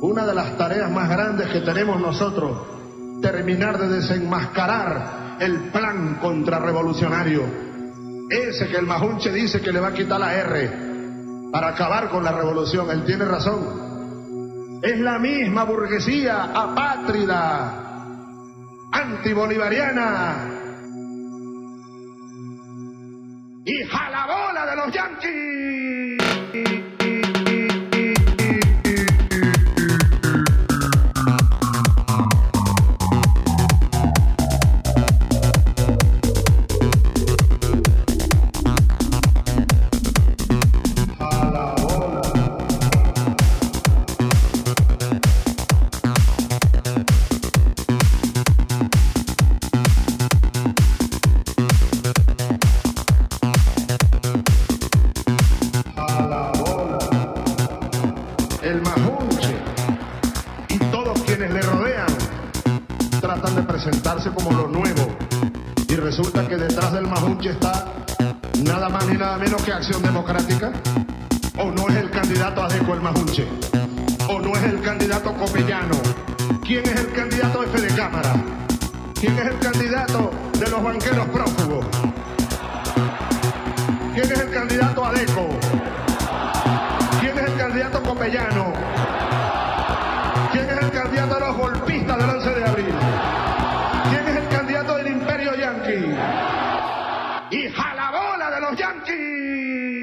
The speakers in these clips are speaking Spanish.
Una de las tareas más grandes que tenemos nosotros, terminar de desenmascarar el plan contrarrevolucionario. Ese que el Majunche dice que le va a quitar la R para acabar con la revolución. Él tiene razón. Es la misma burguesía apátrida, antibolivariana y jalabola de los yanquis. Quienes le rodean tratan de presentarse como lo nuevo. Y resulta que detrás del Majunche está nada más ni nada menos que Acción Democrática. O no es el candidato Adeco el Majunche. O no es el candidato Copellano. ¿Quién es el candidato F de Cámara? ¿Quién es el candidato de los banqueros prófugos? ¿Quién es el candidato Adeco? ¿Quién es el candidato Copellano? Golpistas del 11 de abril? ¿Quién es el candidato del imperio yanqui? ¡Y jalabola de los yanquis!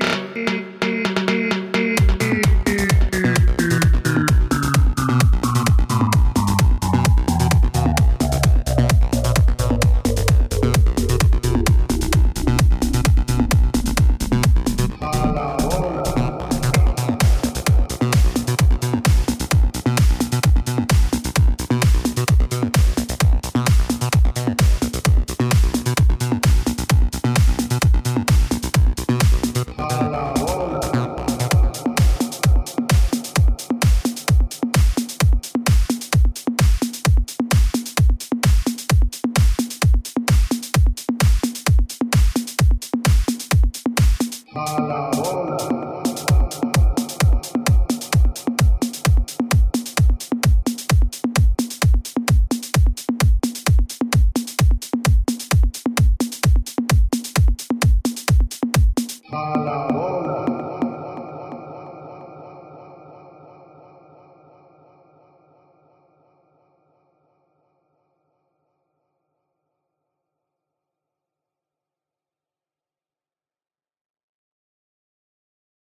Mala.